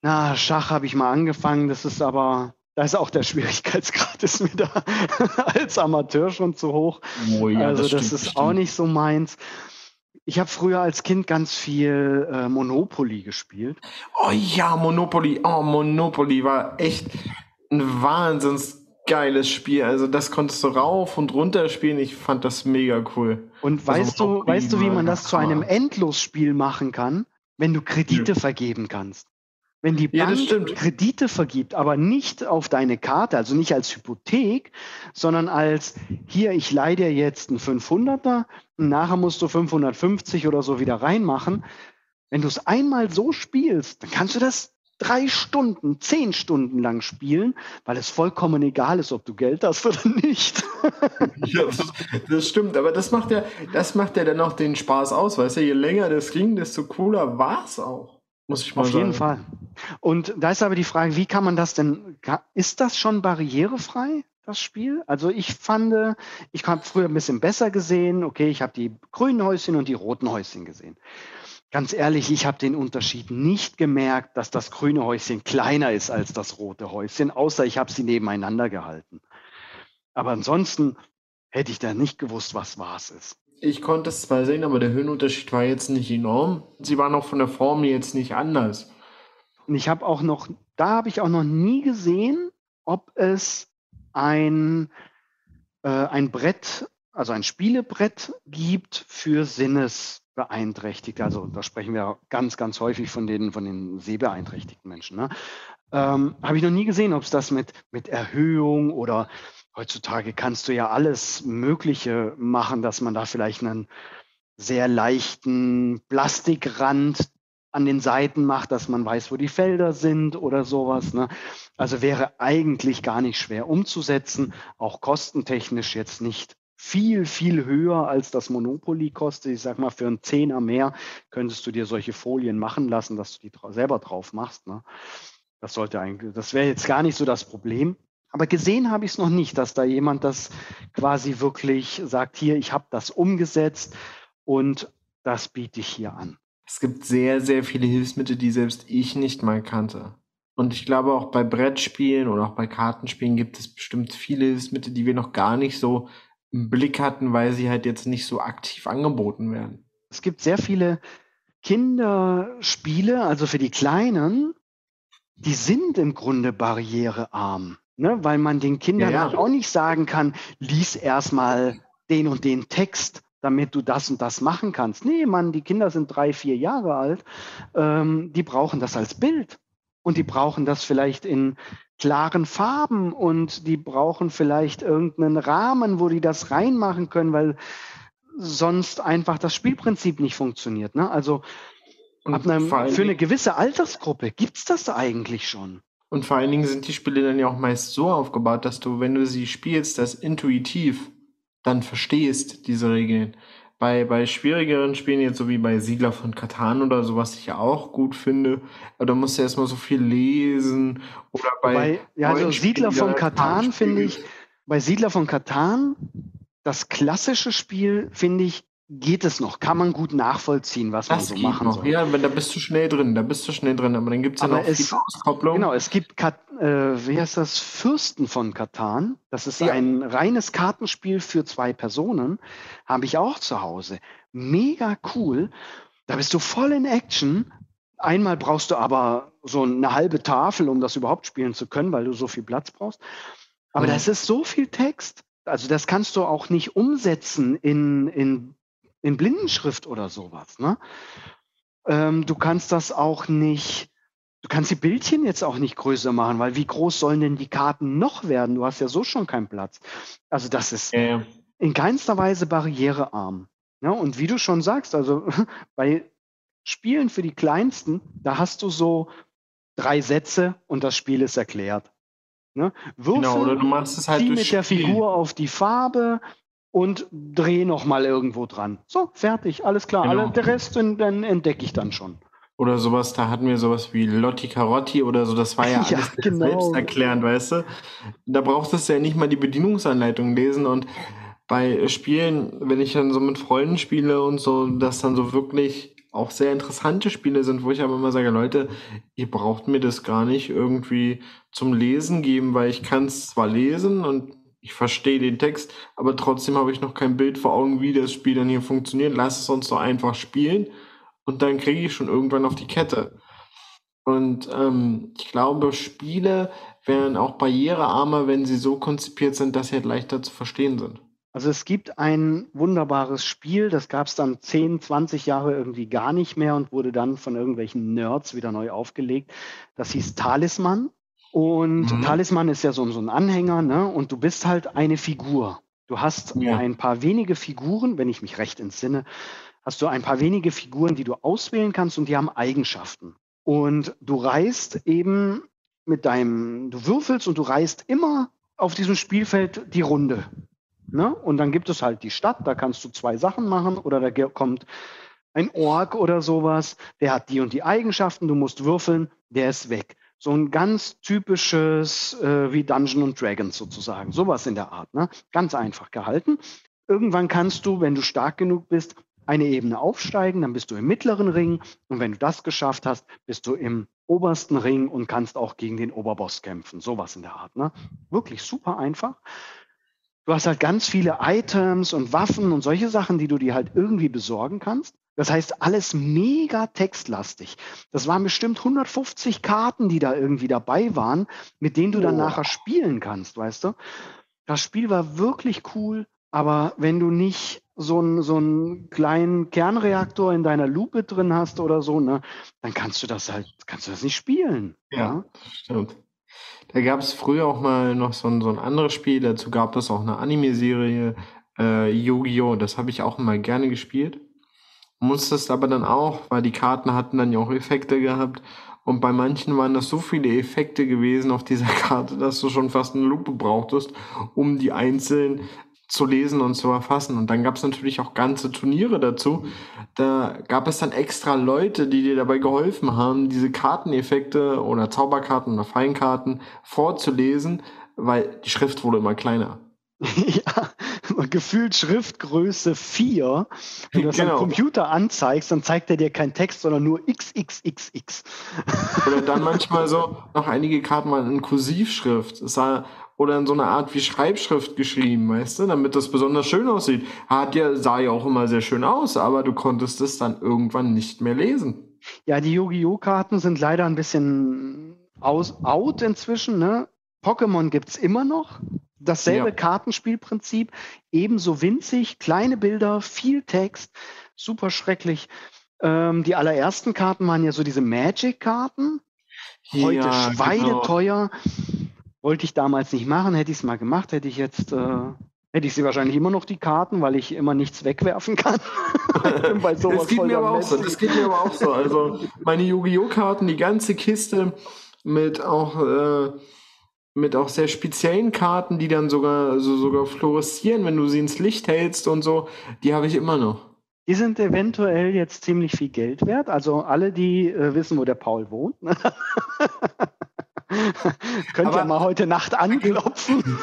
na, Schach habe ich mal angefangen, das ist aber, da ist auch der Schwierigkeitsgrad ist mir da als Amateur schon zu hoch. Oh ja, also das, das ist bestimmt. auch nicht so meins. Ich habe früher als Kind ganz viel äh, Monopoly gespielt. Oh ja, Monopoly. Oh, Monopoly war echt ein wahnsinns geiles Spiel. Also das konntest du rauf und runter spielen. Ich fand das mega cool. Und also weißt du, weißt du, wie man das zu einem Endlosspiel machen kann, wenn du Kredite ja. vergeben kannst? Wenn die Bank ja, Kredite vergibt, aber nicht auf deine Karte, also nicht als Hypothek, sondern als hier, ich leih dir jetzt einen 500er, nachher musst du 550 oder so wieder reinmachen. Wenn du es einmal so spielst, dann kannst du das drei Stunden, zehn Stunden lang spielen, weil es vollkommen egal ist, ob du Geld hast oder nicht. ja, das, das, stimmt, aber das macht ja, das macht ja dann auch den Spaß aus, weißt du, je länger das ging, desto cooler war es auch. Muss ich mal Auf sagen. jeden Fall. Und da ist aber die Frage, wie kann man das denn, ist das schon barrierefrei, das Spiel? Also ich fand, ich habe früher ein bisschen besser gesehen, okay, ich habe die grünen Häuschen und die roten Häuschen gesehen. Ganz ehrlich, ich habe den Unterschied nicht gemerkt, dass das grüne Häuschen kleiner ist als das rote Häuschen, außer ich habe sie nebeneinander gehalten. Aber ansonsten hätte ich da nicht gewusst, was was ist. Ich konnte es zwar sehen, aber der Höhenunterschied war jetzt nicht enorm. Sie waren auch von der Form jetzt nicht anders. Und ich habe auch noch, da habe ich auch noch nie gesehen, ob es ein, äh, ein Brett, also ein Spielebrett gibt für Sinnesbeeinträchtigte. Also da sprechen wir ganz, ganz häufig von den, von den sehbeeinträchtigten Menschen. Ne? Ähm, habe ich noch nie gesehen, ob es das mit, mit Erhöhung oder heutzutage kannst du ja alles Mögliche machen, dass man da vielleicht einen sehr leichten Plastikrand an den Seiten macht, dass man weiß, wo die Felder sind oder sowas. Ne? Also wäre eigentlich gar nicht schwer umzusetzen, auch kostentechnisch jetzt nicht viel, viel höher als das Monopoly kostet. Ich sag mal, für einen Zehner mehr könntest du dir solche Folien machen lassen, dass du die selber drauf machst. Ne? Das sollte eigentlich, das wäre jetzt gar nicht so das Problem. Aber gesehen habe ich es noch nicht, dass da jemand das quasi wirklich sagt, hier, ich habe das umgesetzt und das biete ich hier an. Es gibt sehr, sehr viele Hilfsmittel, die selbst ich nicht mal kannte. Und ich glaube, auch bei Brettspielen oder auch bei Kartenspielen gibt es bestimmt viele Hilfsmittel, die wir noch gar nicht so im Blick hatten, weil sie halt jetzt nicht so aktiv angeboten werden. Es gibt sehr viele Kinderspiele, also für die Kleinen, die sind im Grunde barrierearm. Ne, weil man den Kindern ja, ja. auch nicht sagen kann, lies erstmal den und den Text, damit du das und das machen kannst. Nee, Mann, die Kinder sind drei, vier Jahre alt, ähm, die brauchen das als Bild und die brauchen das vielleicht in klaren Farben und die brauchen vielleicht irgendeinen Rahmen, wo die das reinmachen können, weil sonst einfach das Spielprinzip nicht funktioniert. Ne? Also einem, für eine gewisse Altersgruppe gibt's das eigentlich schon. Und vor allen Dingen sind die Spiele dann ja auch meist so aufgebaut, dass du, wenn du sie spielst, das intuitiv dann verstehst, diese Regeln. Bei, bei schwierigeren Spielen, jetzt so wie bei Siedler von Katan oder so, was ich ja auch gut finde, da musst du erstmal so viel lesen. Oder bei. Wobei, ja, also Siedler von Katan finde ich, bei Siedler von Katan, das klassische Spiel, finde ich, geht es noch, kann man gut nachvollziehen, was das man so machen noch. soll. Ja, wenn, da bist du schnell drin, da bist du schnell drin, aber dann gibt es ja noch es, Auskopplung. Genau, es gibt, Kat, äh, wie heißt das, Fürsten von Katan. Das ist ja. ein reines Kartenspiel für zwei Personen, habe ich auch zu Hause. Mega cool. Da bist du voll in Action. Einmal brauchst du aber so eine halbe Tafel, um das überhaupt spielen zu können, weil du so viel Platz brauchst. Aber mhm. das ist so viel Text. Also das kannst du auch nicht umsetzen in, in in Blindenschrift oder sowas. Ne? Ähm, du kannst das auch nicht, du kannst die Bildchen jetzt auch nicht größer machen, weil wie groß sollen denn die Karten noch werden? Du hast ja so schon keinen Platz. Also das ist ja. in keinster Weise barrierearm. Ne? und wie du schon sagst, also bei Spielen für die Kleinsten, da hast du so drei Sätze und das Spiel ist erklärt. Ne? Würfel, genau, oder du machst es halt zieh mit der Figur auf die Farbe, und drehe nochmal irgendwo dran. So, fertig, alles klar. Genau. Alle, der Rest den, den entdecke ich dann schon. Oder sowas, da hatten wir sowas wie Lotti Carotti oder so, das war ja alles ja, genau. selbsterklärend, weißt du? Da braucht es ja nicht mal die Bedienungsanleitung lesen und bei Spielen, wenn ich dann so mit Freunden spiele und so, dass dann so wirklich auch sehr interessante Spiele sind, wo ich aber immer sage, Leute, ihr braucht mir das gar nicht irgendwie zum Lesen geben, weil ich kann es zwar lesen und ich verstehe den Text, aber trotzdem habe ich noch kein Bild vor Augen, wie das Spiel dann hier funktioniert. Lass es uns doch einfach spielen und dann kriege ich schon irgendwann auf die Kette. Und ähm, ich glaube, Spiele wären auch barrierearmer, wenn sie so konzipiert sind, dass sie halt leichter zu verstehen sind. Also es gibt ein wunderbares Spiel, das gab es dann 10, 20 Jahre irgendwie gar nicht mehr und wurde dann von irgendwelchen Nerds wieder neu aufgelegt. Das hieß Talisman. Und mhm. Talisman ist ja so, so ein Anhänger, ne? Und du bist halt eine Figur. Du hast ja. ein paar wenige Figuren, wenn ich mich recht entsinne, hast du ein paar wenige Figuren, die du auswählen kannst und die haben Eigenschaften. Und du reist eben mit deinem, du würfelst und du reist immer auf diesem Spielfeld die Runde. Ne? Und dann gibt es halt die Stadt, da kannst du zwei Sachen machen oder da kommt ein Ork oder sowas, der hat die und die Eigenschaften, du musst würfeln, der ist weg so ein ganz typisches äh, wie Dungeon und Dragons sozusagen, sowas in der Art, ne? ganz einfach gehalten. Irgendwann kannst du, wenn du stark genug bist, eine Ebene aufsteigen, dann bist du im mittleren Ring und wenn du das geschafft hast, bist du im obersten Ring und kannst auch gegen den Oberboss kämpfen, sowas in der Art. Ne? Wirklich super einfach. Du hast halt ganz viele Items und Waffen und solche Sachen, die du dir halt irgendwie besorgen kannst. Das heißt, alles mega textlastig. Das waren bestimmt 150 Karten, die da irgendwie dabei waren, mit denen du dann oh. nachher spielen kannst, weißt du? Das Spiel war wirklich cool, aber wenn du nicht so einen, so einen kleinen Kernreaktor in deiner Lupe drin hast oder so, ne, dann kannst du das halt, kannst du das nicht spielen. Ja, ja? stimmt. Da gab es früher auch mal noch so ein, so ein anderes Spiel, dazu gab es auch eine Anime-Serie, äh, Yu-Gi-Oh! Das habe ich auch mal gerne gespielt musstest aber dann auch, weil die Karten hatten dann ja auch Effekte gehabt und bei manchen waren das so viele Effekte gewesen auf dieser Karte, dass du schon fast eine Lupe brauchtest, um die einzeln zu lesen und zu erfassen. Und dann gab es natürlich auch ganze Turniere dazu. Da gab es dann extra Leute, die dir dabei geholfen haben, diese Karteneffekte oder Zauberkarten oder Feinkarten vorzulesen, weil die Schrift wurde immer kleiner. ja, gefühlt Schriftgröße 4. Wenn du das genau. am Computer anzeigst, dann zeigt er dir keinen Text, sondern nur XXXX. Oder dann manchmal so, noch einige Karten mal in Kursivschrift. oder in so einer Art wie Schreibschrift geschrieben, weißt du, damit das besonders schön aussieht. Hat ja, sah ja auch immer sehr schön aus, aber du konntest es dann irgendwann nicht mehr lesen. Ja, die Yu-Gi-Oh! Karten sind leider ein bisschen aus, out inzwischen, ne? Pokémon gibt's immer noch. Dasselbe ja. Kartenspielprinzip, ebenso winzig, kleine Bilder, viel Text, super schrecklich. Ähm, die allerersten Karten waren ja so diese Magic-Karten. Heute ja, schweineteuer. Genau. Wollte ich damals nicht machen, hätte ich es mal gemacht, hätte ich jetzt, äh, hätte ich sie wahrscheinlich immer noch die Karten, weil ich immer nichts wegwerfen kann. das, geht mir aber auch so, das geht mir aber auch so. Also meine Yu-Gi-Oh! Karten, die ganze Kiste mit auch äh, mit auch sehr speziellen Karten, die dann sogar, also sogar fluoreszieren, wenn du sie ins Licht hältst und so, die habe ich immer noch. Die sind eventuell jetzt ziemlich viel Geld wert. Also alle, die äh, wissen, wo der Paul wohnt. Könnt ihr mal heute Nacht anklopfen.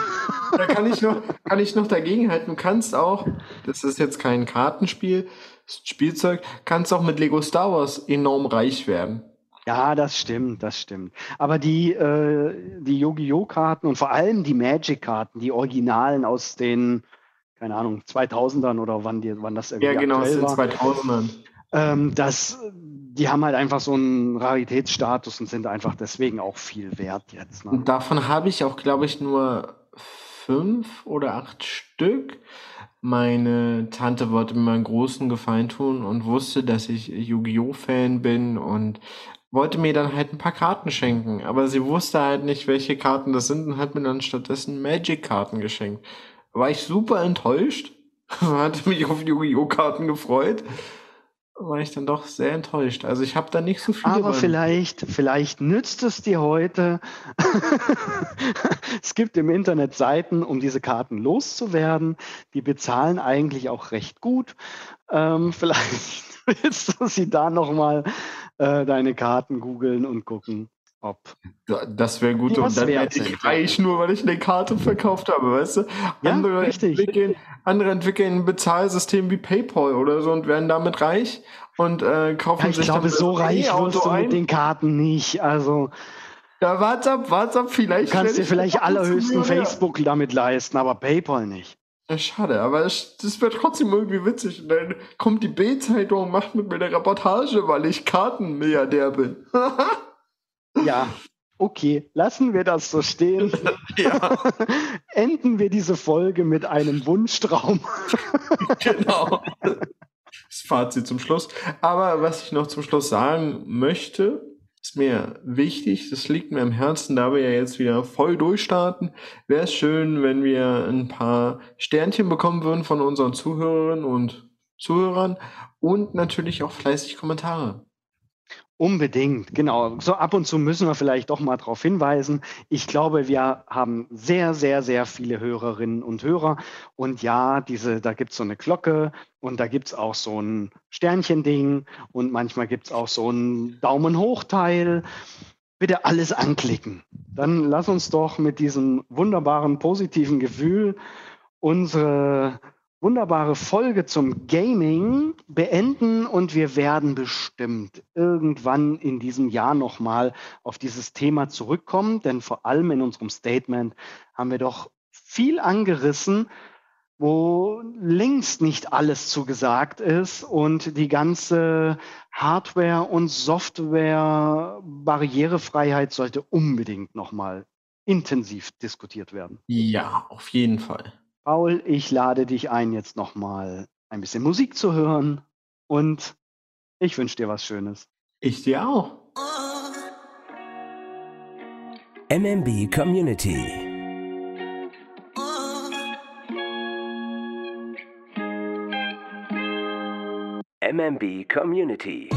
da kann ich, noch, kann ich noch dagegen halten. Du kannst auch, das ist jetzt kein Kartenspiel, Spielzeug, kannst auch mit Lego Star Wars enorm reich werden. Ja, das stimmt, das stimmt. Aber die, äh, die Yu-Gi-Oh! Karten und vor allem die Magic-Karten, die Originalen aus den, keine Ahnung, 2000ern oder wann, die, wann das irgendwie Ja, genau, aus den war, 2000ern. ähm, das, die haben halt einfach so einen Raritätsstatus und sind einfach deswegen auch viel wert jetzt. Ne? Und davon habe ich auch, glaube ich, nur fünf oder acht Stück. Meine Tante wollte mir einen großen Gefallen tun und wusste, dass ich Yu-Gi-Oh! Fan bin und wollte mir dann halt ein paar Karten schenken. Aber sie wusste halt nicht, welche Karten das sind und hat mir dann stattdessen Magic-Karten geschenkt. War ich super enttäuscht, hatte mich auf Yu-Gi-Oh! Karten gefreut war ich dann doch sehr enttäuscht. Also ich habe da nicht so viel. Aber vielleicht, vielleicht nützt es dir heute. es gibt im Internet Seiten, um diese Karten loszuwerden. Die bezahlen eigentlich auch recht gut. Ähm, vielleicht willst du sie da nochmal äh, deine Karten googeln und gucken, ob. Das wäre gut. Und dann werde ich reich, nur weil ich eine Karte verkauft habe, weißt du? Ja, andere, richtig. Entwickeln, andere entwickeln ein Bezahlsystem wie PayPal oder so und werden damit reich und äh, kaufen ja, ich sich glaube, so reich wirst du mit den Karten nicht. Also. Ja, warte ab, warte ab, vielleicht. Du kannst dir ich vielleicht allerhöchsten. Facebook damit leisten, aber PayPal nicht. Ja, schade, aber es, das wird trotzdem irgendwie witzig. Und dann kommt die B-Zeitung und macht mit mir eine Reportage, weil ich Kartenmilliardär bin. Ja, okay, lassen wir das so stehen. ja, Enden wir diese Folge mit einem Wunschtraum. genau. Das Fazit zum Schluss. Aber was ich noch zum Schluss sagen möchte, ist mir wichtig, das liegt mir am Herzen, da wir ja jetzt wieder voll durchstarten, wäre es schön, wenn wir ein paar Sternchen bekommen würden von unseren Zuhörerinnen und Zuhörern und natürlich auch fleißig Kommentare. Unbedingt, genau. So ab und zu müssen wir vielleicht doch mal darauf hinweisen. Ich glaube, wir haben sehr, sehr, sehr viele Hörerinnen und Hörer. Und ja, diese, da gibt es so eine Glocke und da gibt es auch so ein Sternchending und manchmal gibt es auch so ein Daumen hoch-Teil. Bitte alles anklicken. Dann lass uns doch mit diesem wunderbaren, positiven Gefühl unsere wunderbare Folge zum Gaming beenden und wir werden bestimmt irgendwann in diesem Jahr nochmal auf dieses Thema zurückkommen, denn vor allem in unserem Statement haben wir doch viel angerissen, wo längst nicht alles zugesagt ist und die ganze Hardware- und Software-Barrierefreiheit sollte unbedingt nochmal intensiv diskutiert werden. Ja, auf jeden Fall. Paul, ich lade dich ein, jetzt nochmal ein bisschen Musik zu hören und ich wünsche dir was Schönes. Ich dir auch. MMB Community. MMB Community.